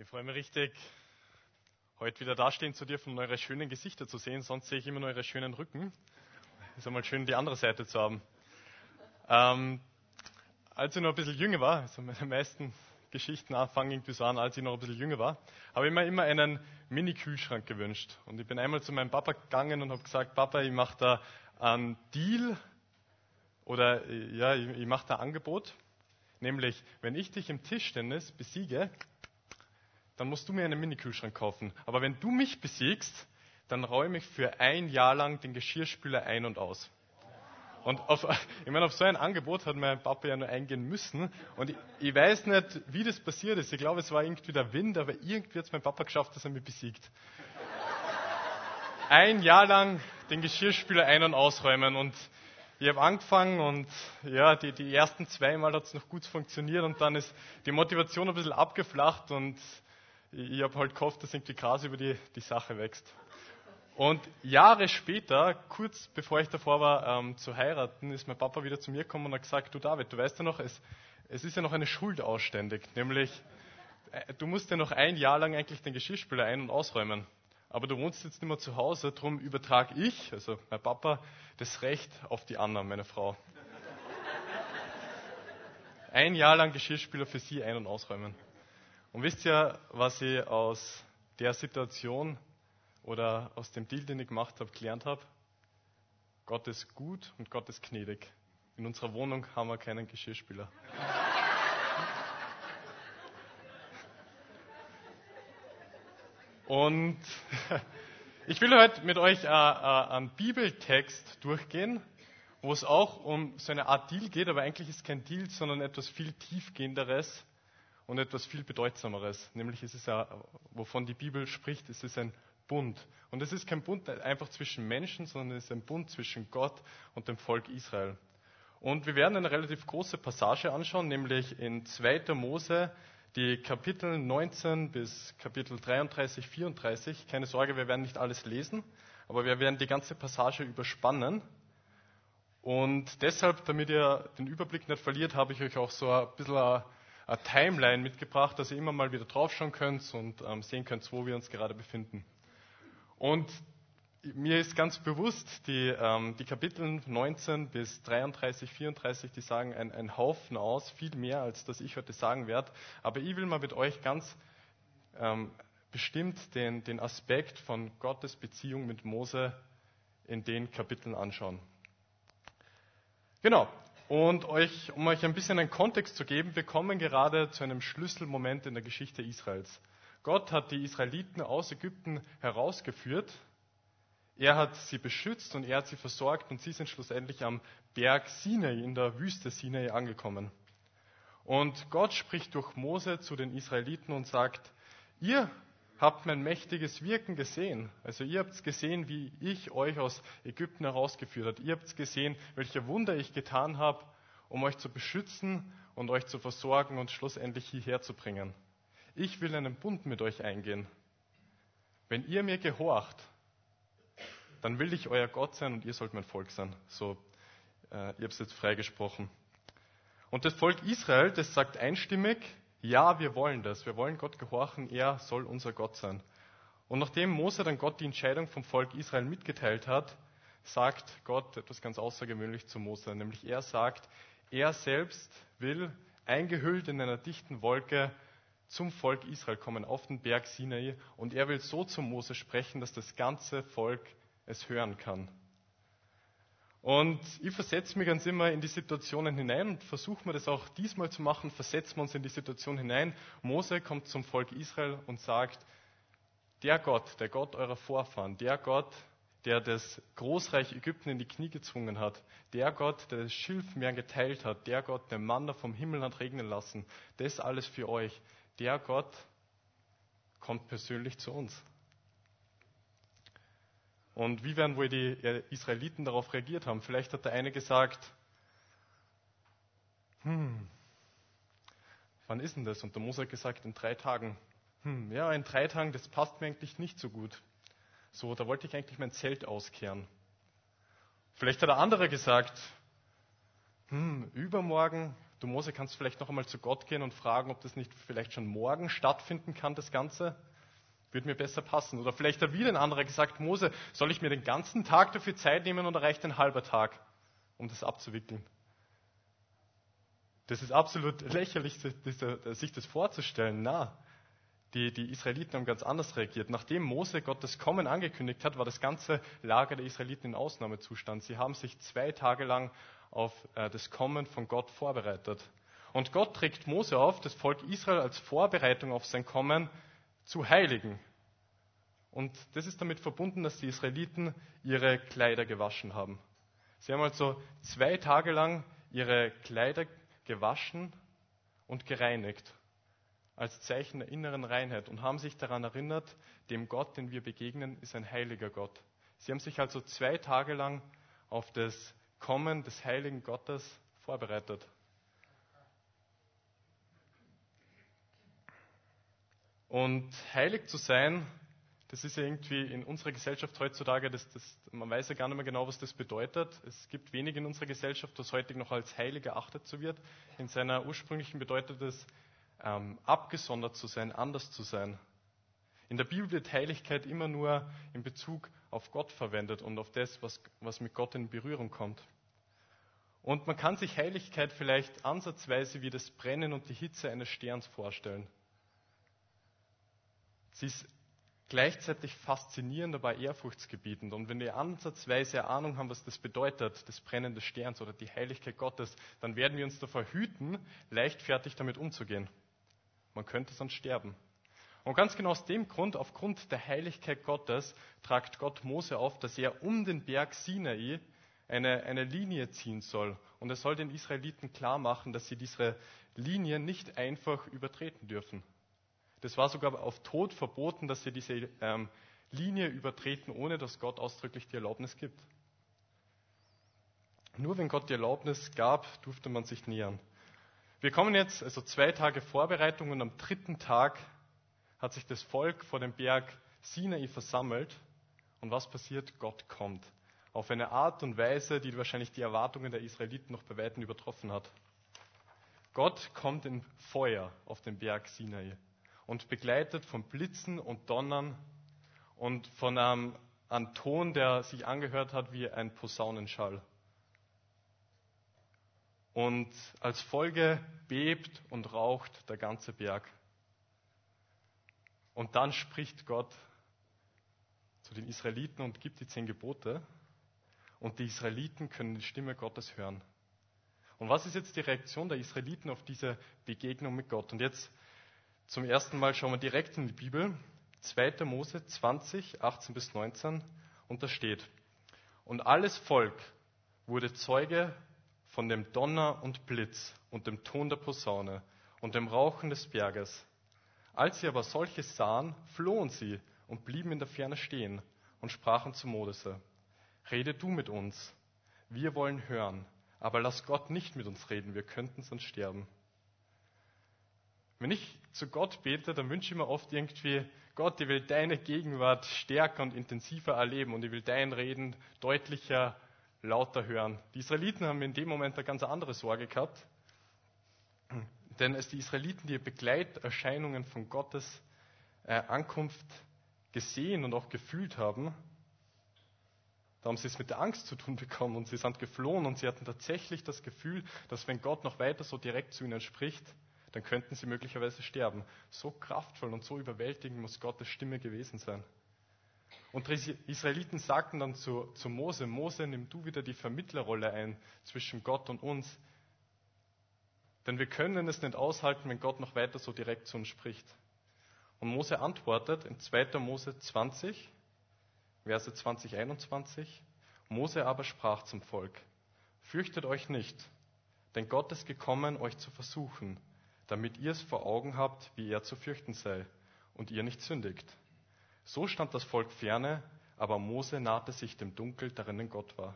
Ich freue mich richtig, heute wieder dastehen zu dürfen und eure schönen Gesichter zu sehen. Sonst sehe ich immer nur eure schönen Rücken. Ist einmal schön, die andere Seite zu haben. Ähm, als ich noch ein bisschen jünger war, also meine meisten Geschichten fangen irgendwie so an, als ich noch ein bisschen jünger war, habe ich mir immer einen Mini-Kühlschrank gewünscht. Und ich bin einmal zu meinem Papa gegangen und habe gesagt, Papa, ich mache da einen Deal oder ja, ich, ich mache da ein Angebot. Nämlich, wenn ich dich im Tischtennis besiege, dann musst du mir einen Mini-Kühlschrank kaufen. Aber wenn du mich besiegst, dann räume ich für ein Jahr lang den Geschirrspüler ein und aus. Und auf, ich meine, auf so ein Angebot hat mein Papa ja nur eingehen müssen. Und ich, ich weiß nicht, wie das passiert ist. Ich glaube, es war irgendwie der Wind, aber irgendwie hat es mein Papa geschafft, dass er mich besiegt. Ein Jahr lang den Geschirrspüler ein- und ausräumen. Und ich habe angefangen und ja, die, die ersten zwei Mal hat es noch gut funktioniert und dann ist die Motivation ein bisschen abgeflacht und ich habe halt gehofft, dass irgendwie Gras über die, die Sache wächst. Und Jahre später, kurz bevor ich davor war ähm, zu heiraten, ist mein Papa wieder zu mir gekommen und hat gesagt, du David, du weißt ja noch, es, es ist ja noch eine Schuld ausständig, nämlich äh, du musst ja noch ein Jahr lang eigentlich den Geschirrspüler ein- und ausräumen. Aber du wohnst jetzt nicht mehr zu Hause, darum übertrage ich, also mein Papa, das Recht auf die Anna, meine Frau. Ein Jahr lang Geschirrspüler für sie ein- und ausräumen. Und wisst ihr, was ich aus der Situation oder aus dem Deal, den ich gemacht habe, gelernt habe? Gott ist gut und Gott ist gnädig. In unserer Wohnung haben wir keinen Geschirrspüler. Und ich will heute mit euch äh, äh, einen Bibeltext durchgehen, wo es auch um so eine Art Deal geht, aber eigentlich ist es kein Deal, sondern etwas viel tiefgehenderes und etwas viel bedeutsameres. Nämlich ist es ja, wovon die Bibel spricht, es ist ein Bund. Und es ist kein Bund einfach zwischen Menschen, sondern es ist ein Bund zwischen Gott und dem Volk Israel. Und wir werden eine relativ große Passage anschauen, nämlich in 2. Mose, die Kapitel 19 bis Kapitel 33, 34. Keine Sorge, wir werden nicht alles lesen, aber wir werden die ganze Passage überspannen. Und deshalb, damit ihr den Überblick nicht verliert, habe ich euch auch so ein bisschen eine, Timeline mitgebracht, dass ihr immer mal wieder draufschauen könnt und ähm, sehen könnt, wo wir uns gerade befinden. Und mir ist ganz bewusst, die, ähm, die Kapitel 19 bis 33, 34, die sagen ein, ein Haufen aus, viel mehr, als das ich heute sagen werde. Aber ich will mal mit euch ganz ähm, bestimmt den, den Aspekt von Gottes Beziehung mit Mose in den Kapiteln anschauen. Genau. Und euch, um euch ein bisschen einen Kontext zu geben, wir kommen gerade zu einem Schlüsselmoment in der Geschichte Israels. Gott hat die Israeliten aus Ägypten herausgeführt. Er hat sie beschützt und er hat sie versorgt und sie sind schlussendlich am Berg Sinai, in der Wüste Sinai angekommen. Und Gott spricht durch Mose zu den Israeliten und sagt, ihr habt mein mächtiges Wirken gesehen. Also ihr habt gesehen, wie ich euch aus Ägypten herausgeführt habe. Ihr habt gesehen, welche Wunder ich getan habe, um euch zu beschützen und euch zu versorgen und schlussendlich hierher zu bringen. Ich will einen Bund mit euch eingehen. Wenn ihr mir gehorcht, dann will ich euer Gott sein und ihr sollt mein Volk sein. So, äh, ich habe es jetzt freigesprochen. Und das Volk Israel, das sagt einstimmig, ja, wir wollen das. Wir wollen Gott gehorchen. Er soll unser Gott sein. Und nachdem Mose dann Gott die Entscheidung vom Volk Israel mitgeteilt hat, sagt Gott etwas ganz außergewöhnlich zu Mose. Nämlich er sagt, er selbst will eingehüllt in einer dichten Wolke zum Volk Israel kommen, auf den Berg Sinai. Und er will so zu Mose sprechen, dass das ganze Volk es hören kann. Und ich versetze mich ganz immer in die Situationen hinein und versuche mir das auch diesmal zu machen, versetzen wir uns in die Situation hinein. Mose kommt zum Volk Israel und sagt, der Gott, der Gott eurer Vorfahren, der Gott, der das Großreich Ägypten in die Knie gezwungen hat, der Gott, der das Schilfmeer geteilt hat, der Gott, der Manna vom Himmel hat regnen lassen, das alles für euch, der Gott kommt persönlich zu uns. Und wie werden wohl die Israeliten darauf reagiert haben? Vielleicht hat der eine gesagt, hm, wann ist denn das? Und der Mose hat gesagt, in drei Tagen. Hm, ja, in drei Tagen, das passt mir eigentlich nicht so gut. So, da wollte ich eigentlich mein Zelt auskehren. Vielleicht hat der andere gesagt, hm, übermorgen, du Mose kannst vielleicht noch einmal zu Gott gehen und fragen, ob das nicht vielleicht schon morgen stattfinden kann, das Ganze. Würde mir besser passen. Oder vielleicht hat wieder ein anderer gesagt, Mose, soll ich mir den ganzen Tag dafür Zeit nehmen oder reicht ein halber Tag, um das abzuwickeln? Das ist absolut lächerlich, sich das vorzustellen. Na, die, die Israeliten haben ganz anders reagiert. Nachdem Mose Gottes Kommen angekündigt hat, war das ganze Lager der Israeliten in Ausnahmezustand. Sie haben sich zwei Tage lang auf äh, das Kommen von Gott vorbereitet. Und Gott trägt Mose auf, das Volk Israel als Vorbereitung auf sein Kommen zu heiligen. Und das ist damit verbunden, dass die Israeliten ihre Kleider gewaschen haben. Sie haben also zwei Tage lang ihre Kleider gewaschen und gereinigt als Zeichen der inneren Reinheit und haben sich daran erinnert, dem Gott, den wir begegnen, ist ein heiliger Gott. Sie haben sich also zwei Tage lang auf das Kommen des heiligen Gottes vorbereitet. Und heilig zu sein, das ist ja irgendwie in unserer Gesellschaft heutzutage, das, das, man weiß ja gar nicht mehr genau, was das bedeutet. Es gibt wenig in unserer Gesellschaft, was heute noch als heilig erachtet zu wird. In seiner ursprünglichen bedeutet es, ähm, abgesondert zu sein, anders zu sein. In der Bibel wird Heiligkeit immer nur in Bezug auf Gott verwendet und auf das, was, was mit Gott in Berührung kommt. Und man kann sich Heiligkeit vielleicht ansatzweise wie das Brennen und die Hitze eines Sterns vorstellen. Sie ist gleichzeitig faszinierend, aber ehrfurchtsgebietend. Und wenn wir ansatzweise Ahnung haben, was das bedeutet, das Brennen des Sterns oder die Heiligkeit Gottes, dann werden wir uns davor hüten, leichtfertig damit umzugehen. Man könnte sonst sterben. Und ganz genau aus dem Grund, aufgrund der Heiligkeit Gottes, tragt Gott Mose auf, dass er um den Berg Sinai eine, eine Linie ziehen soll. Und er soll den Israeliten klar machen, dass sie diese Linie nicht einfach übertreten dürfen. Das war sogar auf Tod verboten, dass sie diese ähm, Linie übertreten, ohne dass Gott ausdrücklich die Erlaubnis gibt. Nur wenn Gott die Erlaubnis gab, durfte man sich nähern. Wir kommen jetzt, also zwei Tage Vorbereitung und am dritten Tag hat sich das Volk vor dem Berg Sinai versammelt. Und was passiert? Gott kommt. Auf eine Art und Weise, die wahrscheinlich die Erwartungen der Israeliten noch bei Weitem übertroffen hat. Gott kommt in Feuer auf den Berg Sinai und begleitet von Blitzen und Donnern und von einem, einem Ton, der sich angehört hat wie ein Posaunenschall. Und als Folge bebt und raucht der ganze Berg. Und dann spricht Gott zu den Israeliten und gibt die zehn Gebote. Und die Israeliten können die Stimme Gottes hören. Und was ist jetzt die Reaktion der Israeliten auf diese Begegnung mit Gott? Und jetzt zum ersten Mal schauen wir direkt in die Bibel. 2. Mose 20, 18 bis 19. Und da steht, und alles Volk wurde Zeuge von dem Donner und Blitz und dem Ton der Posaune und dem Rauchen des Berges. Als sie aber solches sahen, flohen sie und blieben in der Ferne stehen und sprachen zu Mose, Rede du mit uns, wir wollen hören, aber lass Gott nicht mit uns reden, wir könnten sonst sterben. Wenn ich zu Gott bete, dann wünsche ich mir oft irgendwie, Gott, ich will deine Gegenwart stärker und intensiver erleben und ich will dein Reden deutlicher lauter hören. Die Israeliten haben in dem Moment eine ganz andere Sorge gehabt, denn als die Israeliten die Begleiterscheinungen von Gottes äh, Ankunft gesehen und auch gefühlt haben, da haben sie es mit der Angst zu tun bekommen und sie sind geflohen und sie hatten tatsächlich das Gefühl, dass wenn Gott noch weiter so direkt zu ihnen spricht, dann könnten sie möglicherweise sterben. So kraftvoll und so überwältigend muss Gottes Stimme gewesen sein. Und die Israeliten sagten dann zu, zu Mose, Mose, nimm du wieder die Vermittlerrolle ein zwischen Gott und uns. Denn wir können es nicht aushalten, wenn Gott noch weiter so direkt zu uns spricht. Und Mose antwortet in 2. Mose 20, Verse 20, 21, Mose aber sprach zum Volk, fürchtet euch nicht, denn Gott ist gekommen, euch zu versuchen, damit ihr es vor Augen habt, wie er zu fürchten sei, und ihr nicht sündigt. So stand das Volk ferne, aber Mose nahte sich dem Dunkel, darin Gott war.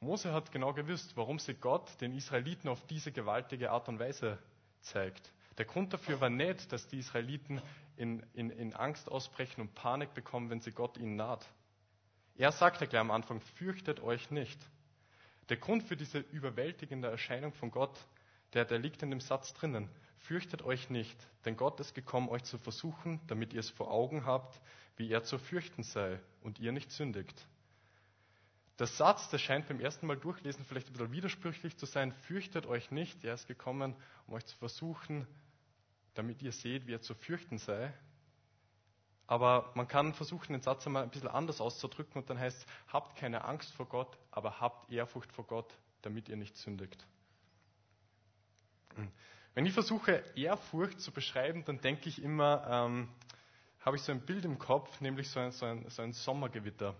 Mose hat genau gewusst, warum sie Gott den Israeliten auf diese gewaltige Art und Weise zeigt. Der Grund dafür war nicht, dass die Israeliten in, in, in Angst ausbrechen und Panik bekommen, wenn sie Gott ihnen naht. Er sagte gleich am Anfang, fürchtet euch nicht. Der Grund für diese überwältigende Erscheinung von Gott, der, der liegt in dem Satz drinnen. Fürchtet euch nicht, denn Gott ist gekommen, euch zu versuchen, damit ihr es vor Augen habt, wie er zu fürchten sei und ihr nicht sündigt. Der Satz, der scheint beim ersten Mal durchlesen vielleicht ein bisschen widersprüchlich zu sein. Fürchtet euch nicht, er ist gekommen, um euch zu versuchen, damit ihr seht, wie er zu fürchten sei. Aber man kann versuchen, den Satz einmal ein bisschen anders auszudrücken und dann heißt es, habt keine Angst vor Gott, aber habt Ehrfurcht vor Gott, damit ihr nicht sündigt. Wenn ich versuche, Ehrfurcht zu beschreiben, dann denke ich immer, ähm, habe ich so ein Bild im Kopf, nämlich so ein, so, ein, so ein Sommergewitter.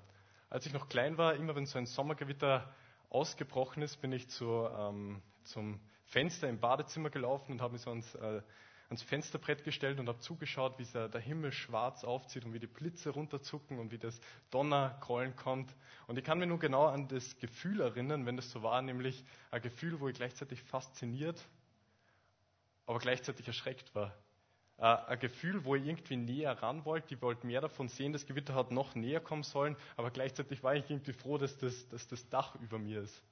Als ich noch klein war, immer wenn so ein Sommergewitter ausgebrochen ist, bin ich zu, ähm, zum Fenster im Badezimmer gelaufen und habe mich so ans, äh, ans Fensterbrett gestellt und habe zugeschaut, wie der, der Himmel schwarz aufzieht und wie die Blitze runterzucken und wie das Donnergrollen kommt. Und ich kann mich nur genau an das Gefühl erinnern, wenn das so war, nämlich ein Gefühl, wo ich gleichzeitig fasziniert aber gleichzeitig erschreckt war. Äh, ein Gefühl, wo ich irgendwie näher ran wollte, ich wollte mehr davon sehen, das Gewitter hat noch näher kommen sollen, aber gleichzeitig war ich irgendwie froh, dass das, dass das Dach über mir ist.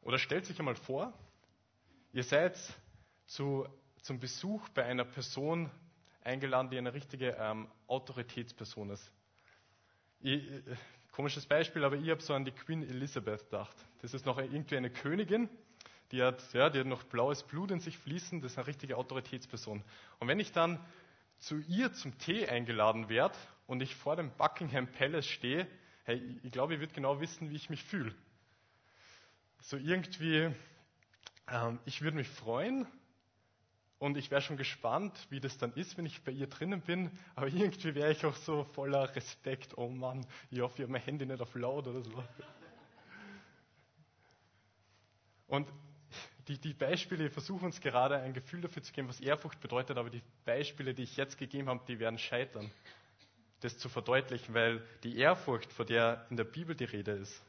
Oder stellt sich einmal vor, ihr seid zu, zum Besuch bei einer Person eingeladen, die eine richtige ähm, Autoritätsperson ist. Ich, komisches Beispiel, aber ich habe so an die Queen Elizabeth gedacht. Das ist noch irgendwie eine Königin, die hat, ja, die hat noch blaues Blut in sich fließen, das ist eine richtige Autoritätsperson. Und wenn ich dann zu ihr zum Tee eingeladen werde und ich vor dem Buckingham Palace stehe, hey, ich glaube, ich würde genau wissen, wie ich mich fühle. So irgendwie, ähm, ich würde mich freuen und ich wäre schon gespannt, wie das dann ist, wenn ich bei ihr drinnen bin, aber irgendwie wäre ich auch so voller Respekt, oh Mann, ich hoffe, ich habe mein Handy nicht auf laut oder so. Und die, die Beispiele versuchen uns gerade ein Gefühl dafür zu geben, was Ehrfurcht bedeutet, aber die Beispiele, die ich jetzt gegeben habe, die werden scheitern, das zu verdeutlichen, weil die Ehrfurcht, vor der in der Bibel die Rede ist,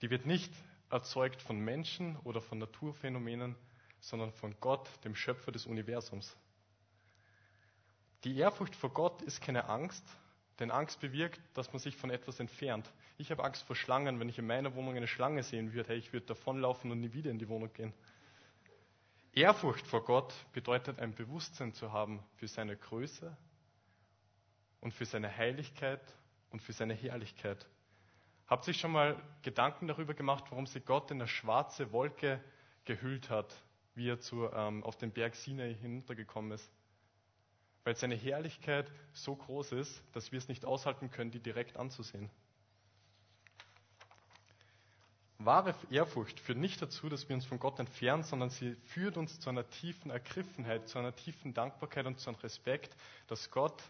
die wird nicht erzeugt von Menschen oder von Naturphänomenen, sondern von Gott, dem Schöpfer des Universums. Die Ehrfurcht vor Gott ist keine Angst, denn Angst bewirkt, dass man sich von etwas entfernt. Ich habe Angst vor Schlangen. Wenn ich in meiner Wohnung eine Schlange sehen würde, hey, ich würde davonlaufen und nie wieder in die Wohnung gehen. Ehrfurcht vor Gott bedeutet ein Bewusstsein zu haben für seine Größe und für seine Heiligkeit und für seine Herrlichkeit. Habt ihr sich schon mal Gedanken darüber gemacht, warum sie Gott in eine schwarze Wolke gehüllt hat, wie er zu, ähm, auf den Berg Sinai hinuntergekommen ist? Weil seine Herrlichkeit so groß ist, dass wir es nicht aushalten können, die direkt anzusehen. Wahre Ehrfurcht führt nicht dazu, dass wir uns von Gott entfernen, sondern sie führt uns zu einer tiefen Ergriffenheit, zu einer tiefen Dankbarkeit und zu einem Respekt, dass Gott,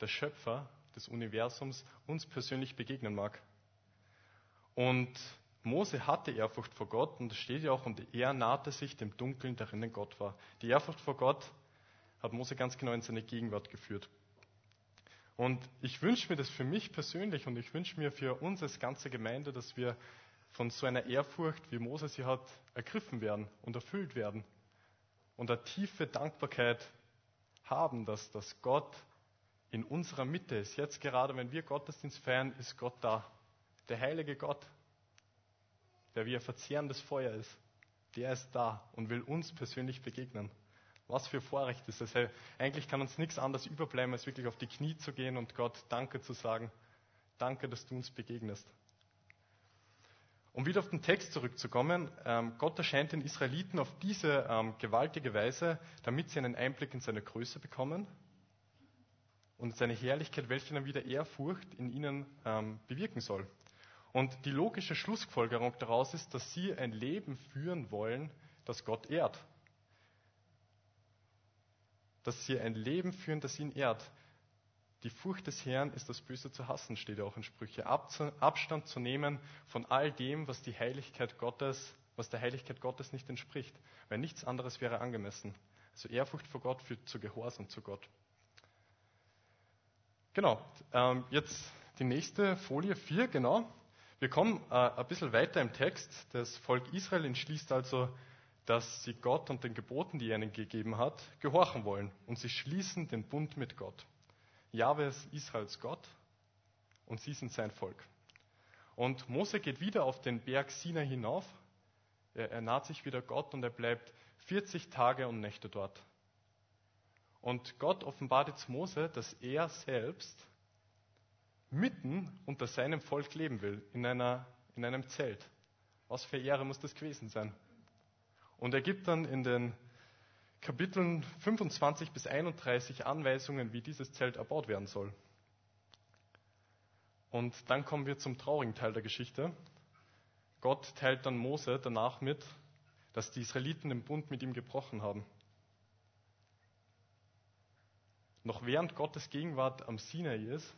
der Schöpfer des Universums, uns persönlich begegnen mag. Und Mose hatte Ehrfurcht vor Gott und es steht ja auch, und er nahte sich dem Dunkeln, darin Gott war. Die Ehrfurcht vor Gott hat Mose ganz genau in seine Gegenwart geführt. Und ich wünsche mir das für mich persönlich und ich wünsche mir für uns als ganze Gemeinde, dass wir von so einer Ehrfurcht, wie Mose sie hat, ergriffen werden und erfüllt werden. Und eine tiefe Dankbarkeit haben, dass, dass Gott in unserer Mitte ist. Jetzt gerade, wenn wir Gottesdienst feiern, ist Gott da. Der heilige Gott, der wie ein verzehrendes Feuer ist, der ist da und will uns persönlich begegnen. Was für Vorrecht ist das? Eigentlich kann uns nichts anderes überbleiben, als wirklich auf die Knie zu gehen und Gott Danke zu sagen. Danke, dass du uns begegnest. Um wieder auf den Text zurückzukommen, ähm, Gott erscheint den Israeliten auf diese ähm, gewaltige Weise, damit sie einen Einblick in seine Größe bekommen und seine Herrlichkeit, welche dann wieder Ehrfurcht in ihnen ähm, bewirken soll. Und die logische Schlussfolgerung daraus ist, dass sie ein Leben führen wollen, das Gott ehrt dass sie ein Leben führen, das ihn ehrt. Die Furcht des Herrn ist das Böse zu hassen, steht ja auch in Sprüche. Abstand zu nehmen von all dem, was die Heiligkeit Gottes, was der Heiligkeit Gottes nicht entspricht, weil nichts anderes wäre angemessen. Also Ehrfurcht vor Gott führt zu Gehorsam zu Gott. Genau, ähm, jetzt die nächste Folie 4, genau. Wir kommen äh, ein bisschen weiter im Text. Das Volk Israel entschließt also, dass sie Gott und den Geboten, die er ihnen gegeben hat, gehorchen wollen. Und sie schließen den Bund mit Gott. Jahwe ist Israels Gott und sie sind sein Volk. Und Mose geht wieder auf den Berg Sinai hinauf. Er, er naht sich wieder Gott und er bleibt 40 Tage und Nächte dort. Und Gott offenbart jetzt Mose, dass er selbst mitten unter seinem Volk leben will, in, einer, in einem Zelt. Was für Ehre muss das gewesen sein? Und er gibt dann in den Kapiteln 25 bis 31 Anweisungen, wie dieses Zelt erbaut werden soll. Und dann kommen wir zum traurigen Teil der Geschichte. Gott teilt dann Mose danach mit, dass die Israeliten den Bund mit ihm gebrochen haben. Noch während Gottes Gegenwart am Sinai ist,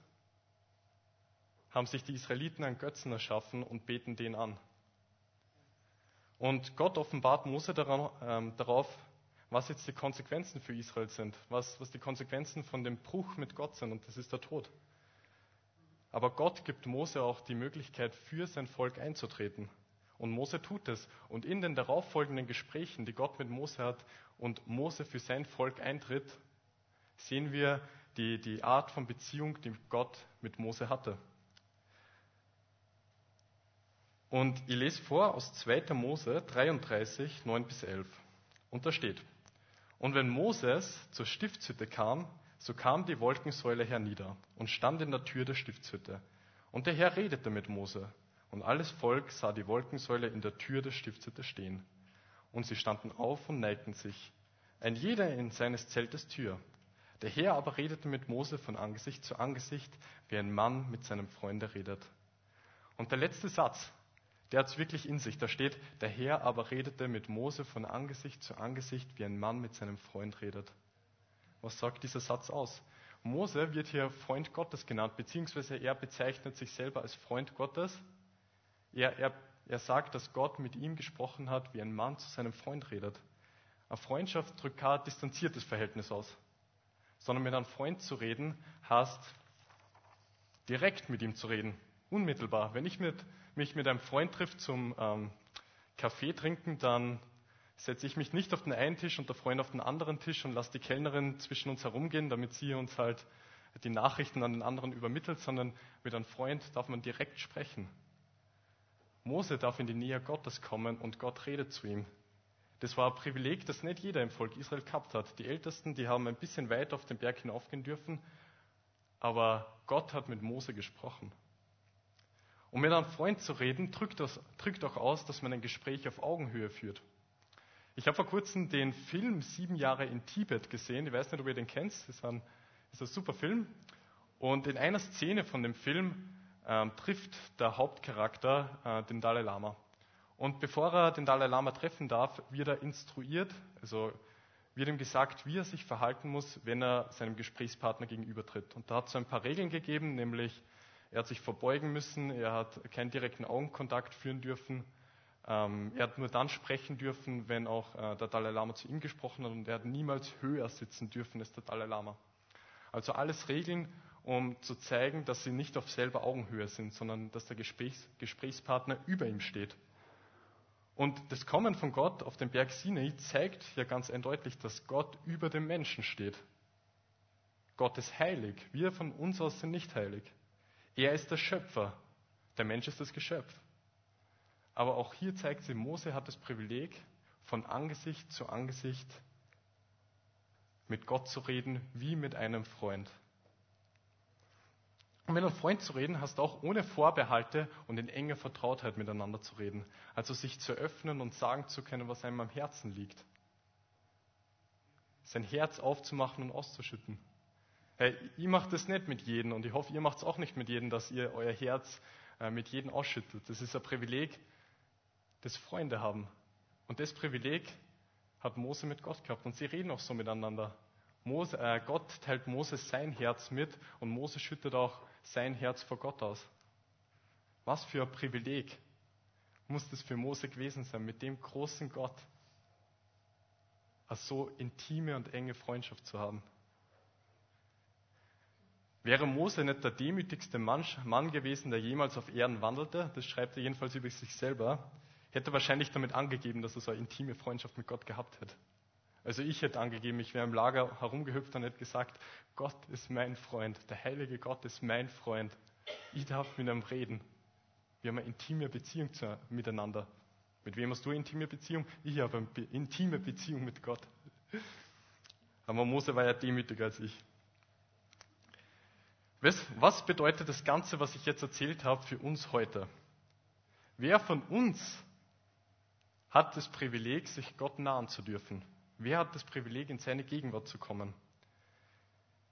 haben sich die Israeliten einen Götzen erschaffen und beten den an. Und Gott offenbart Mose ähm, darauf, was jetzt die Konsequenzen für Israel sind, was, was die Konsequenzen von dem Bruch mit Gott sind, und das ist der Tod. Aber Gott gibt Mose auch die Möglichkeit, für sein Volk einzutreten. Und Mose tut es. Und in den darauffolgenden Gesprächen, die Gott mit Mose hat und Mose für sein Volk eintritt, sehen wir die, die Art von Beziehung, die Gott mit Mose hatte. Und ich lese vor aus 2. Mose 33, 9 bis 11. Und da steht, und wenn Moses zur Stiftshütte kam, so kam die Wolkensäule hernieder und stand in der Tür der Stiftshütte. Und der Herr redete mit Mose. Und alles Volk sah die Wolkensäule in der Tür der Stiftshütte stehen. Und sie standen auf und neigten sich, ein jeder in seines Zeltes Tür. Der Herr aber redete mit Mose von Angesicht zu Angesicht, wie ein Mann mit seinem Freunde redet. Und der letzte Satz, der hat es wirklich in sich. Da steht, der Herr aber redete mit Mose von Angesicht zu Angesicht, wie ein Mann mit seinem Freund redet. Was sagt dieser Satz aus? Mose wird hier Freund Gottes genannt, beziehungsweise er bezeichnet sich selber als Freund Gottes. Er, er, er sagt, dass Gott mit ihm gesprochen hat, wie ein Mann zu seinem Freund redet. Eine Freundschaft drückt kein distanziertes Verhältnis aus, sondern mit einem Freund zu reden, heißt direkt mit ihm zu reden, unmittelbar. Wenn ich mit mich mit einem Freund trifft zum ähm, Kaffee trinken, dann setze ich mich nicht auf den einen Tisch und der Freund auf den anderen Tisch und lasse die Kellnerin zwischen uns herumgehen, damit sie uns halt die Nachrichten an den anderen übermittelt, sondern mit einem Freund darf man direkt sprechen. Mose darf in die Nähe Gottes kommen und Gott redet zu ihm. Das war ein Privileg, das nicht jeder im Volk Israel gehabt hat. Die Ältesten, die haben ein bisschen weiter auf den Berg hinaufgehen dürfen, aber Gott hat mit Mose gesprochen. Und mit einem Freund zu reden, drückt, das, drückt auch aus, dass man ein Gespräch auf Augenhöhe führt. Ich habe vor kurzem den Film Sieben Jahre in Tibet gesehen. Ich weiß nicht, ob ihr den kennt. Das ist ein, ist ein super Film. Und in einer Szene von dem Film ähm, trifft der Hauptcharakter äh, den Dalai Lama. Und bevor er den Dalai Lama treffen darf, wird er instruiert, also wird ihm gesagt, wie er sich verhalten muss, wenn er seinem Gesprächspartner gegenübertritt. Und da hat es so ein paar Regeln gegeben, nämlich er hat sich verbeugen müssen, er hat keinen direkten Augenkontakt führen dürfen. Ähm, er hat nur dann sprechen dürfen, wenn auch äh, der Dalai Lama zu ihm gesprochen hat und er hat niemals höher sitzen dürfen als der Dalai Lama. Also alles Regeln, um zu zeigen, dass sie nicht auf selber Augenhöhe sind, sondern dass der Gesprächs Gesprächspartner über ihm steht. Und das Kommen von Gott auf den Berg Sinai zeigt ja ganz eindeutig, dass Gott über dem Menschen steht. Gott ist heilig. Wir von uns aus sind nicht heilig. Er ist der Schöpfer. Der Mensch ist das Geschöpf. Aber auch hier zeigt sie, Mose hat das Privileg, von Angesicht zu Angesicht mit Gott zu reden, wie mit einem Freund. Und mit einem Freund zu reden, hast du auch ohne Vorbehalte und in enger Vertrautheit miteinander zu reden. Also sich zu öffnen und sagen zu können, was einem am Herzen liegt. Sein Herz aufzumachen und auszuschütten. Hey, ich mache das nicht mit jedem und ich hoffe, ihr macht es auch nicht mit jedem, dass ihr euer Herz äh, mit jedem ausschüttet. Das ist ein Privileg, das Freunde haben. Und das Privileg hat Mose mit Gott gehabt und sie reden auch so miteinander. Mose, äh, Gott teilt Mose sein Herz mit und Mose schüttet auch sein Herz vor Gott aus. Was für ein Privileg muss das für Mose gewesen sein, mit dem großen Gott eine so intime und enge Freundschaft zu haben. Wäre Mose nicht der demütigste Mann gewesen, der jemals auf Erden wandelte, das schreibt er jedenfalls über sich selber, hätte er wahrscheinlich damit angegeben, dass er so eine intime Freundschaft mit Gott gehabt hätte. Also ich hätte angegeben, ich wäre im Lager herumgehüpft und hätte gesagt, Gott ist mein Freund, der heilige Gott ist mein Freund. Ich darf mit ihm reden. Wir haben eine intime Beziehung miteinander. Mit wem hast du eine intime Beziehung? Ich habe eine intime Beziehung mit Gott. Aber Mose war ja demütiger als ich. Was bedeutet das Ganze, was ich jetzt erzählt habe, für uns heute? Wer von uns hat das Privileg, sich Gott nahen zu dürfen? Wer hat das Privileg, in seine Gegenwart zu kommen?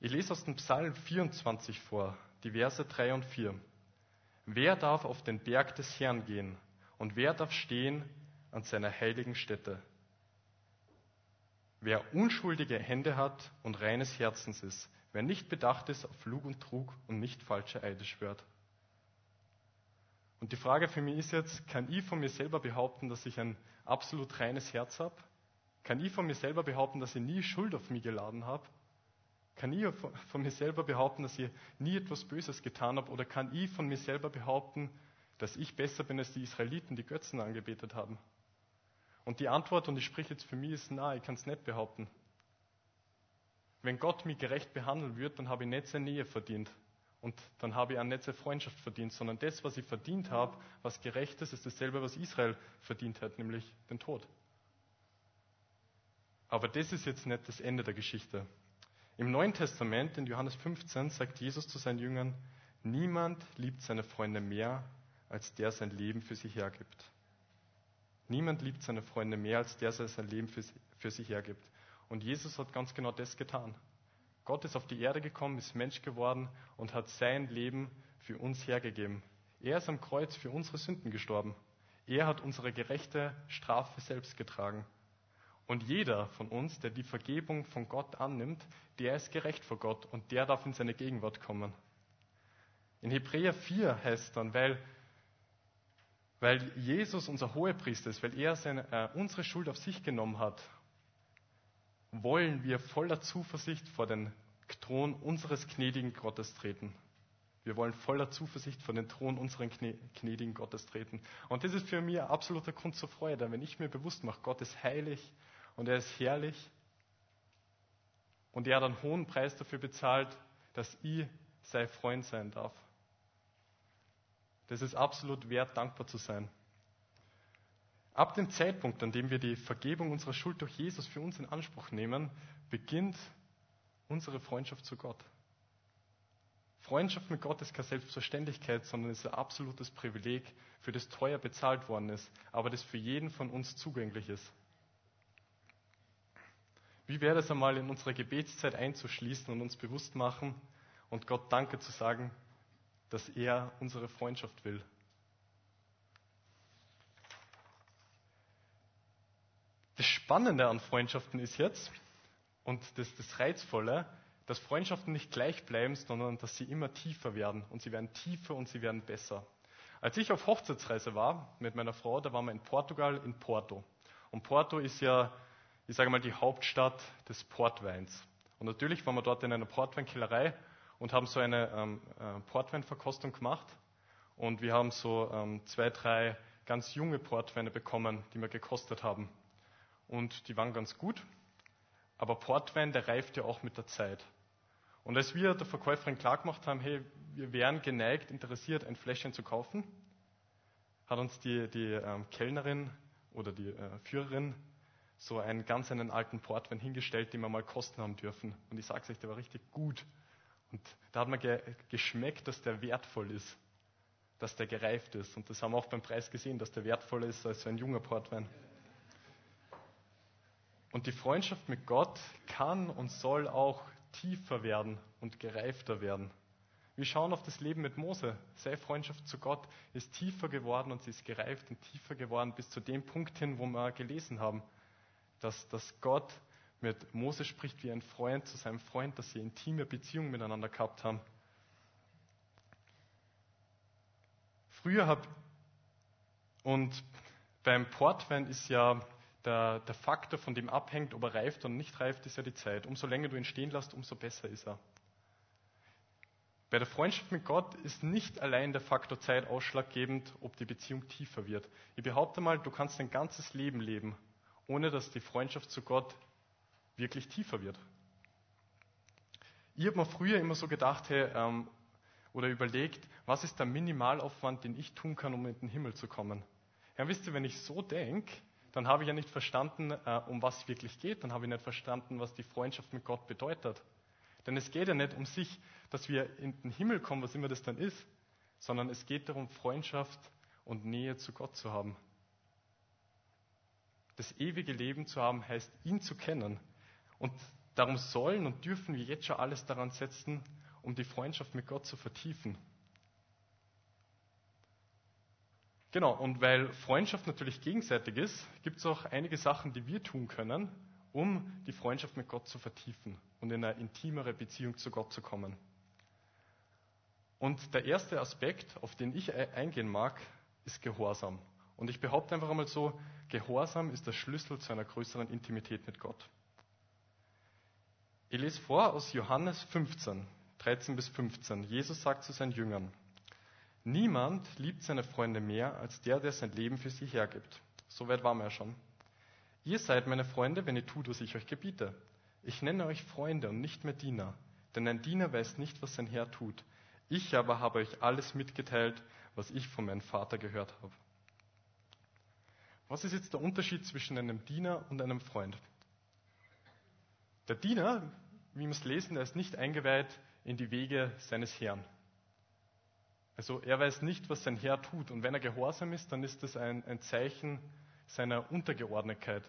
Ich lese aus dem Psalm 24 vor, die Verse 3 und 4. Wer darf auf den Berg des Herrn gehen und wer darf stehen an seiner heiligen Stätte? Wer unschuldige Hände hat und reines Herzens ist, wer nicht bedacht ist auf Lug und Trug und nicht falsche Eide schwört. Und die Frage für mich ist jetzt, kann ich von mir selber behaupten, dass ich ein absolut reines Herz habe? Kann ich von mir selber behaupten, dass ich nie Schuld auf mich geladen habe? Kann ich von mir selber behaupten, dass ich nie etwas Böses getan habe? Oder kann ich von mir selber behaupten, dass ich besser bin als die Israeliten, die Götzen angebetet haben? Und die Antwort, und ich spreche jetzt für mich, ist nein, ich kann es nicht behaupten. Wenn Gott mich gerecht behandeln wird, dann habe ich nicht seine Nähe verdient. Und dann habe ich auch nicht seine Freundschaft verdient, sondern das, was ich verdient habe, was gerecht ist, ist dasselbe, was Israel verdient hat, nämlich den Tod. Aber das ist jetzt nicht das Ende der Geschichte. Im Neuen Testament, in Johannes 15, sagt Jesus zu seinen Jüngern, niemand liebt seine Freunde mehr, als der sein Leben für sie hergibt. Niemand liebt seine Freunde mehr, als der sein Leben für sie, für sie hergibt. Und Jesus hat ganz genau das getan. Gott ist auf die Erde gekommen, ist Mensch geworden und hat sein Leben für uns hergegeben. Er ist am Kreuz für unsere Sünden gestorben. Er hat unsere gerechte Strafe selbst getragen. Und jeder von uns, der die Vergebung von Gott annimmt, der ist gerecht vor Gott und der darf in seine Gegenwart kommen. In Hebräer 4 heißt dann, weil, weil Jesus unser Hohepriester ist, weil er seine, äh, unsere Schuld auf sich genommen hat, wollen wir voller Zuversicht vor den Thron unseres gnädigen Gottes treten. Wir wollen voller Zuversicht vor den Thron unseres gnädigen Gottes treten. Und das ist für mich ein absoluter Grund zur Freude, wenn ich mir bewusst mache, Gott ist heilig und er ist herrlich und er hat einen hohen Preis dafür bezahlt, dass ich sein Freund sein darf. Das ist absolut wert, dankbar zu sein. Ab dem Zeitpunkt, an dem wir die Vergebung unserer Schuld durch Jesus für uns in Anspruch nehmen, beginnt unsere Freundschaft zu Gott. Freundschaft mit Gott ist keine Selbstverständlichkeit, sondern ist ein absolutes Privileg, für das teuer bezahlt worden ist, aber das für jeden von uns zugänglich ist. Wie wäre es einmal in unserer Gebetszeit einzuschließen und uns bewusst machen und Gott Danke zu sagen, dass er unsere Freundschaft will? Das Spannende an Freundschaften ist jetzt und das, das Reizvolle, dass Freundschaften nicht gleich bleiben, sondern dass sie immer tiefer werden und sie werden tiefer und sie werden besser. Als ich auf Hochzeitsreise war mit meiner Frau, da waren wir in Portugal, in Porto. Und Porto ist ja ich sage mal, die Hauptstadt des Portweins. Und natürlich waren wir dort in einer Portweinkellerei und haben so eine ähm, äh, Portweinverkostung gemacht. Und wir haben so ähm, zwei, drei ganz junge Portweine bekommen, die wir gekostet haben. Und die waren ganz gut. Aber Portwein, der reift ja auch mit der Zeit. Und als wir der Verkäuferin klargemacht haben, hey, wir wären geneigt, interessiert, ein Fläschchen zu kaufen, hat uns die, die ähm, Kellnerin oder die äh, Führerin so einen ganz einen alten Portwein hingestellt, den wir mal kosten haben dürfen. Und ich sage euch, der war richtig gut. Und da hat man ge geschmeckt, dass der wertvoll ist, dass der gereift ist. Und das haben wir auch beim Preis gesehen, dass der wertvoller ist als so ein junger Portwein. Und die Freundschaft mit Gott kann und soll auch tiefer werden und gereifter werden. Wir schauen auf das Leben mit Mose. Seine Freundschaft zu Gott ist tiefer geworden und sie ist gereift und tiefer geworden bis zu dem Punkt hin, wo wir gelesen haben dass, dass Gott mit Mose spricht wie ein Freund zu seinem Freund, dass sie intime Beziehungen miteinander gehabt haben. Früher habe und beim Portwein ist ja der, der Faktor, von dem abhängt, ob er reift oder nicht reift, ist ja die Zeit. Umso länger du ihn stehen lässt, umso besser ist er. Bei der Freundschaft mit Gott ist nicht allein der Faktor Zeit ausschlaggebend, ob die Beziehung tiefer wird. Ich behaupte mal, du kannst dein ganzes Leben leben ohne dass die Freundschaft zu Gott wirklich tiefer wird. Ich habe mir früher immer so gedacht, hey, ähm, oder überlegt, was ist der Minimalaufwand, den ich tun kann, um in den Himmel zu kommen. Ja, wisst ihr, wenn ich so denke, dann habe ich ja nicht verstanden, äh, um was es wirklich geht, dann habe ich nicht verstanden, was die Freundschaft mit Gott bedeutet. Denn es geht ja nicht um sich, dass wir in den Himmel kommen, was immer das dann ist, sondern es geht darum, Freundschaft und Nähe zu Gott zu haben. Das ewige Leben zu haben, heißt, ihn zu kennen. Und darum sollen und dürfen wir jetzt schon alles daran setzen, um die Freundschaft mit Gott zu vertiefen. Genau, und weil Freundschaft natürlich gegenseitig ist, gibt es auch einige Sachen, die wir tun können, um die Freundschaft mit Gott zu vertiefen und in eine intimere Beziehung zu Gott zu kommen. Und der erste Aspekt, auf den ich eingehen mag, ist Gehorsam. Und ich behaupte einfach einmal so, Gehorsam ist der Schlüssel zu einer größeren Intimität mit Gott. Ich lese vor aus Johannes 15, 13 bis 15. Jesus sagt zu seinen Jüngern, Niemand liebt seine Freunde mehr als der, der sein Leben für sie hergibt. Soweit waren wir ja schon. Ihr seid meine Freunde, wenn ihr tut, was ich euch gebiete. Ich nenne euch Freunde und nicht mehr Diener, denn ein Diener weiß nicht, was sein Herr tut. Ich aber habe euch alles mitgeteilt, was ich von meinem Vater gehört habe. Was ist jetzt der Unterschied zwischen einem Diener und einem Freund? Der Diener, wie wir es lesen, der ist nicht eingeweiht in die Wege seines Herrn. Also er weiß nicht, was sein Herr tut. Und wenn er gehorsam ist, dann ist das ein, ein Zeichen seiner Untergeordnetkeit.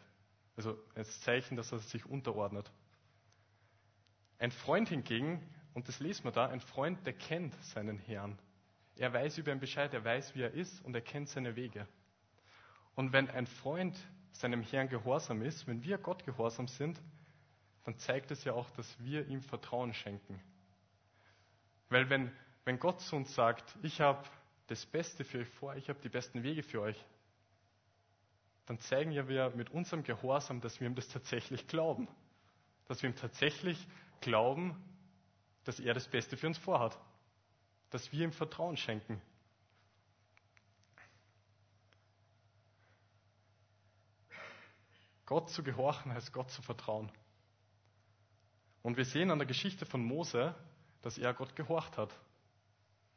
Also ein Zeichen, dass er sich unterordnet. Ein Freund hingegen, und das lesen wir da, ein Freund, der kennt seinen Herrn. Er weiß über ihn Bescheid, er weiß, wie er ist und er kennt seine Wege. Und wenn ein Freund seinem Herrn gehorsam ist, wenn wir Gott gehorsam sind, dann zeigt es ja auch, dass wir ihm Vertrauen schenken. Weil wenn, wenn Gott zu uns sagt, ich habe das Beste für euch vor, ich habe die besten Wege für euch, dann zeigen ja wir mit unserem Gehorsam, dass wir ihm das tatsächlich glauben. Dass wir ihm tatsächlich glauben, dass er das Beste für uns vorhat. Dass wir ihm Vertrauen schenken. Gott zu gehorchen heißt Gott zu vertrauen. Und wir sehen an der Geschichte von Mose, dass er Gott gehorcht hat,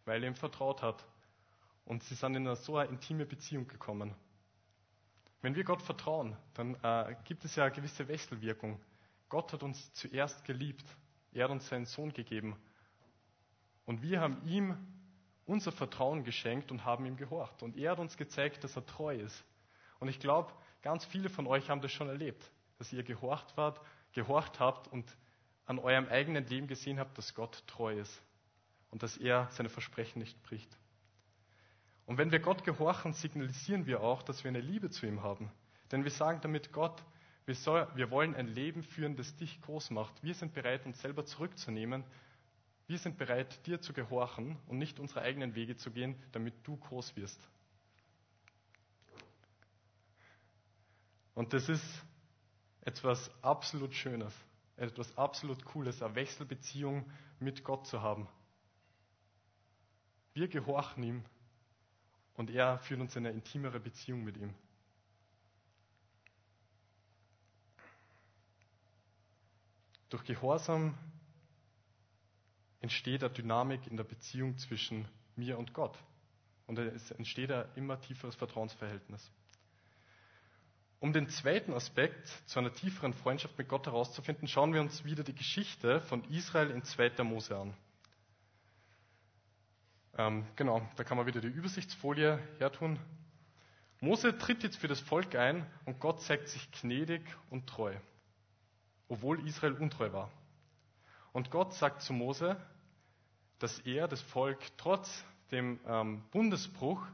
weil er ihm vertraut hat. Und sie sind in eine so eine intime Beziehung gekommen. Wenn wir Gott vertrauen, dann äh, gibt es ja eine gewisse Wechselwirkung. Gott hat uns zuerst geliebt. Er hat uns seinen Sohn gegeben. Und wir haben ihm unser Vertrauen geschenkt und haben ihm gehorcht. Und er hat uns gezeigt, dass er treu ist. Und ich glaube, ganz viele von euch haben das schon erlebt, dass ihr gehorcht wart, gehorcht habt und an eurem eigenen Leben gesehen habt, dass Gott treu ist und dass er seine Versprechen nicht bricht. Und wenn wir Gott gehorchen, signalisieren wir auch, dass wir eine Liebe zu ihm haben. Denn wir sagen damit Gott, wir, soll, wir wollen ein Leben führen, das dich groß macht. Wir sind bereit, uns selber zurückzunehmen. Wir sind bereit, dir zu gehorchen und nicht unsere eigenen Wege zu gehen, damit du groß wirst. Und das ist etwas absolut Schönes, etwas absolut Cooles, eine Wechselbeziehung mit Gott zu haben. Wir gehorchen ihm und er führt uns in eine intimere Beziehung mit ihm. Durch Gehorsam entsteht eine Dynamik in der Beziehung zwischen mir und Gott. Und es entsteht ein immer tieferes Vertrauensverhältnis. Um den zweiten Aspekt zu einer tieferen Freundschaft mit Gott herauszufinden, schauen wir uns wieder die Geschichte von Israel in 2. Mose an. Ähm, genau, da kann man wieder die Übersichtsfolie hertun. Mose tritt jetzt für das Volk ein und Gott zeigt sich gnädig und treu, obwohl Israel untreu war. Und Gott sagt zu Mose, dass er das Volk trotz dem ähm, Bundesbruch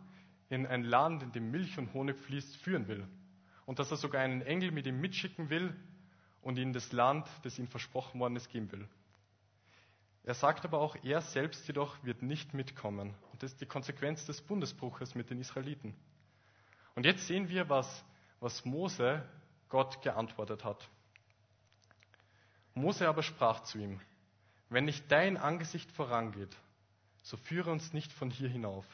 in ein Land, in dem Milch und Honig fließt, führen will. Und dass er sogar einen Engel mit ihm mitschicken will und ihnen das Land, das ihm versprochen worden ist, geben will. Er sagt aber auch, er selbst jedoch wird nicht mitkommen. Und das ist die Konsequenz des Bundesbruches mit den Israeliten. Und jetzt sehen wir, was, was Mose Gott geantwortet hat. Mose aber sprach zu ihm, wenn nicht dein Angesicht vorangeht, so führe uns nicht von hier hinauf.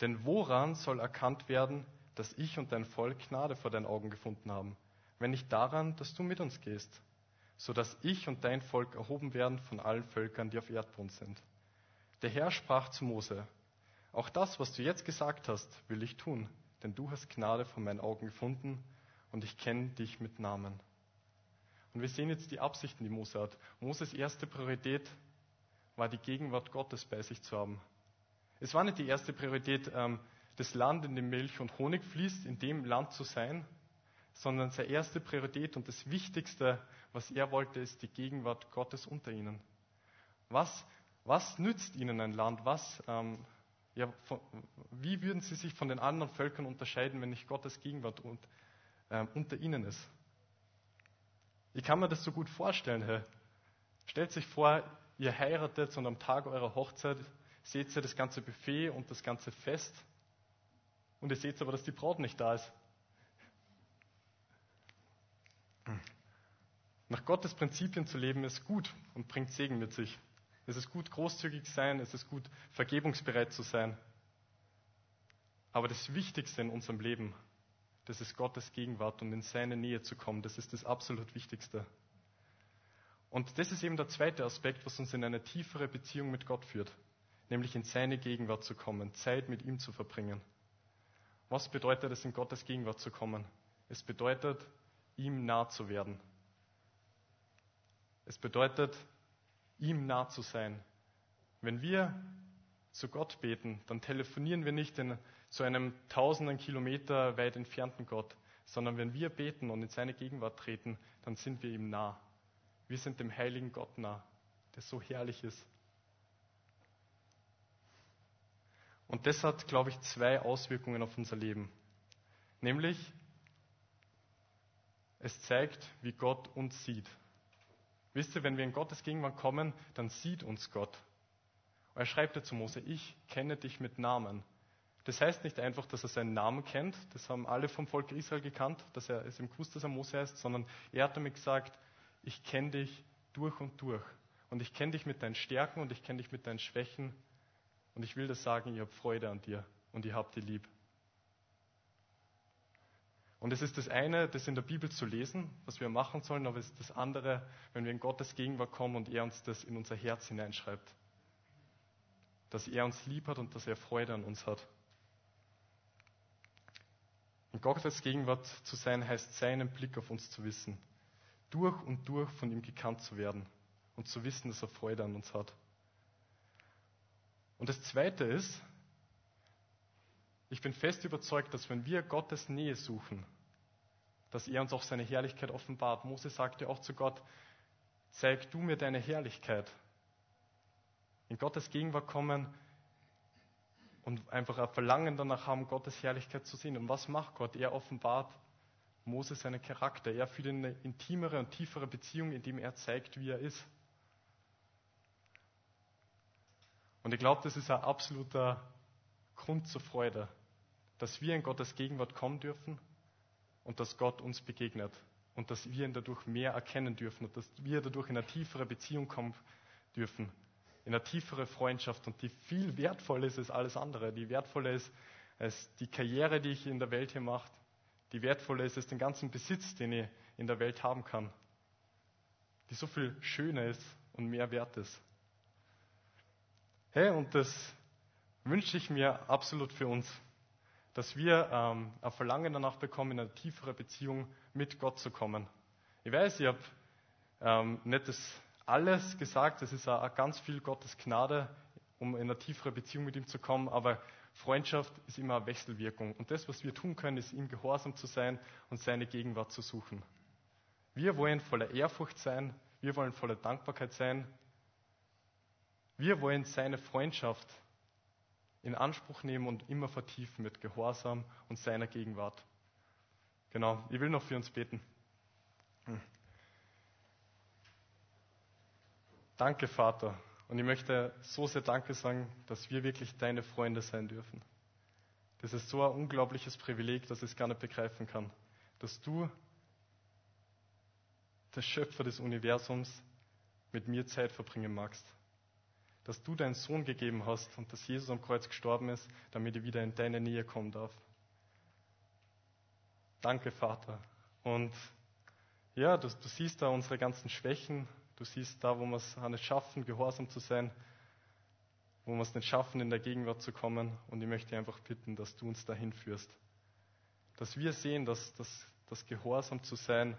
Denn woran soll erkannt werden, dass ich und dein Volk Gnade vor deinen Augen gefunden haben, wenn nicht daran, dass du mit uns gehst? So dass ich und dein Volk erhoben werden von allen Völkern, die auf Erdboden sind. Der Herr sprach zu Mose, auch das, was du jetzt gesagt hast, will ich tun, denn du hast Gnade vor meinen Augen gefunden und ich kenne dich mit Namen. Und wir sehen jetzt die Absichten, die Mose hat. Moses erste Priorität war die Gegenwart Gottes bei sich zu haben. Es war nicht die erste Priorität, ähm, das Land, in dem Milch und Honig fließt, in dem Land zu sein, sondern seine erste Priorität und das Wichtigste, was er wollte, ist die Gegenwart Gottes unter ihnen. Was, was nützt ihnen ein Land? Was, ähm, ja, von, wie würden sie sich von den anderen Völkern unterscheiden, wenn nicht Gottes Gegenwart und, ähm, unter ihnen ist? Ich kann mir das so gut vorstellen. Hey. Stellt sich vor, ihr heiratet und am Tag eurer Hochzeit seht ihr das ganze Buffet und das ganze Fest und ihr seht aber, dass die Braut nicht da ist. Nach Gottes Prinzipien zu leben ist gut und bringt Segen mit sich. Es ist gut, großzügig sein, es ist gut, vergebungsbereit zu sein. Aber das Wichtigste in unserem Leben, das ist Gottes Gegenwart und in seine Nähe zu kommen. Das ist das absolut Wichtigste. Und das ist eben der zweite Aspekt, was uns in eine tiefere Beziehung mit Gott führt, nämlich in seine Gegenwart zu kommen, Zeit mit ihm zu verbringen. Was bedeutet es, in Gottes Gegenwart zu kommen? Es bedeutet, ihm nah zu werden. Es bedeutet, ihm nah zu sein. Wenn wir zu Gott beten, dann telefonieren wir nicht in, zu einem tausenden Kilometer weit entfernten Gott, sondern wenn wir beten und in seine Gegenwart treten, dann sind wir ihm nah. Wir sind dem heiligen Gott nah, der so herrlich ist. Und das hat, glaube ich, zwei Auswirkungen auf unser Leben. Nämlich, es zeigt, wie Gott uns sieht. Wisst ihr, wenn wir in Gottes Gegenwart kommen, dann sieht uns Gott. Er schreibt ja zu Mose, ich kenne dich mit Namen. Das heißt nicht einfach, dass er seinen Namen kennt, das haben alle vom Volk Israel gekannt, dass er es im gewusst, dass er Mose heißt, sondern er hat damit gesagt, ich kenne dich durch und durch. Und ich kenne dich mit deinen Stärken und ich kenne dich mit deinen Schwächen. Und ich will das sagen, ich habe Freude an dir und ich habe dich lieb. Und es ist das eine, das in der Bibel zu lesen, was wir machen sollen, aber es ist das andere, wenn wir in Gottes Gegenwart kommen und er uns das in unser Herz hineinschreibt. Dass er uns lieb hat und dass er Freude an uns hat. In Gottes Gegenwart zu sein, heißt seinen Blick auf uns zu wissen. Durch und durch von ihm gekannt zu werden und zu wissen, dass er Freude an uns hat. Und das Zweite ist, ich bin fest überzeugt, dass wenn wir Gottes Nähe suchen, dass er uns auch seine Herrlichkeit offenbart. Mose sagte auch zu Gott, zeig du mir deine Herrlichkeit. In Gottes Gegenwart kommen und einfach ein Verlangen danach haben, Gottes Herrlichkeit zu sehen. Und was macht Gott? Er offenbart Mose seinen Charakter. Er führt eine intimere und tiefere Beziehung, indem er zeigt, wie er ist. Und ich glaube, das ist ein absoluter Grund zur Freude dass wir in Gottes Gegenwart kommen dürfen und dass Gott uns begegnet und dass wir ihn dadurch mehr erkennen dürfen und dass wir dadurch in eine tiefere Beziehung kommen dürfen, in eine tiefere Freundschaft und die viel wertvoller ist als alles andere, die wertvoller ist als die Karriere, die ich in der Welt hier mache, die wertvoller ist als den ganzen Besitz, den ich in der Welt haben kann, die so viel schöner ist und mehr wert ist. Hey, und das wünsche ich mir absolut für uns dass wir ähm, ein Verlangen danach bekommen, in eine tiefere Beziehung mit Gott zu kommen. Ich weiß, ich habe ähm, nicht das alles gesagt, es ist auch ganz viel Gottes Gnade, um in eine tiefere Beziehung mit ihm zu kommen, aber Freundschaft ist immer eine Wechselwirkung. Und das, was wir tun können, ist ihm gehorsam zu sein und seine Gegenwart zu suchen. Wir wollen voller Ehrfurcht sein, wir wollen voller Dankbarkeit sein, wir wollen seine Freundschaft in Anspruch nehmen und immer vertiefen mit Gehorsam und seiner Gegenwart. Genau, ich will noch für uns beten. Danke, Vater. Und ich möchte so sehr Danke sagen, dass wir wirklich deine Freunde sein dürfen. Das ist so ein unglaubliches Privileg, dass ich es gar nicht begreifen kann. Dass du, der Schöpfer des Universums, mit mir Zeit verbringen magst dass du deinen Sohn gegeben hast und dass Jesus am Kreuz gestorben ist, damit ich wieder in deine Nähe kommen darf. Danke, Vater. Und ja, du, du siehst da unsere ganzen Schwächen, du siehst da, wo wir es nicht schaffen, gehorsam zu sein. wo wir es nicht schaffen, in der Gegenwart zu kommen. Und ich möchte einfach bitten, dass du uns dahin führst. Dass wir sehen, dass das Gehorsam zu sein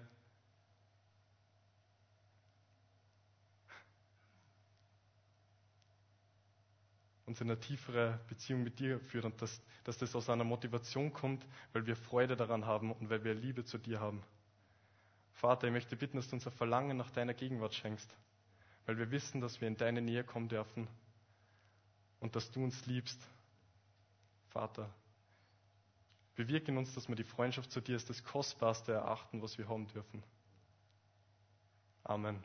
uns in eine tiefere Beziehung mit dir führt und dass, dass das aus einer Motivation kommt, weil wir Freude daran haben und weil wir Liebe zu dir haben. Vater, ich möchte bitten, dass du unser Verlangen nach deiner Gegenwart schenkst, weil wir wissen, dass wir in deine Nähe kommen dürfen und dass du uns liebst. Vater, bewirke in uns, dass wir die Freundschaft zu dir ist das Kostbarste erachten, was wir haben dürfen. Amen.